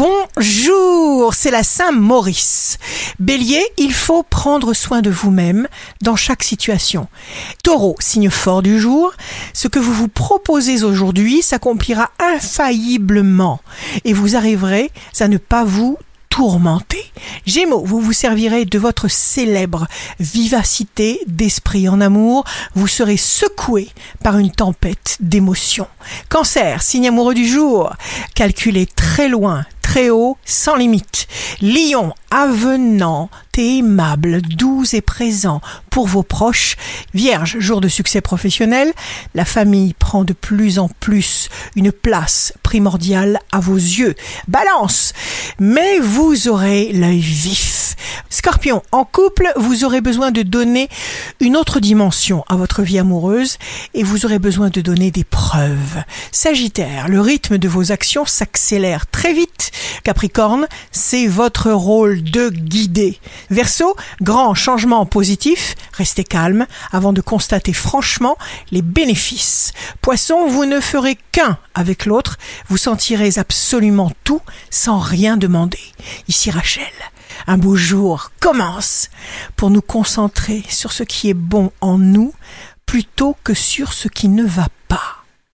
Bonjour, c'est la Saint-Maurice. Bélier, il faut prendre soin de vous-même dans chaque situation. Taureau, signe fort du jour, ce que vous vous proposez aujourd'hui s'accomplira infailliblement et vous arriverez à ne pas vous tourmenté. Gémeaux, vous vous servirez de votre célèbre vivacité d'esprit en amour, vous serez secoué par une tempête d'émotions. Cancer, signe amoureux du jour, calculez très loin, très haut, sans limite. Lion, avenant aimable, doux et présent pour vos proches. Vierge, jour de succès professionnel, la famille prend de plus en plus une place primordiale à vos yeux. Balance, mais vous aurez l'œil vif. Scorpion, en couple, vous aurez besoin de donner une autre dimension à votre vie amoureuse et vous aurez besoin de donner des preuves. Sagittaire, le rythme de vos actions s'accélère très vite. Capricorne, c'est votre rôle de guider. Verseau, grand changement positif, restez calme avant de constater franchement les bénéfices. Poisson, vous ne ferez qu'un avec l'autre, vous sentirez absolument tout sans rien demander. Ici Rachel, un beau jour commence pour nous concentrer sur ce qui est bon en nous plutôt que sur ce qui ne va pas.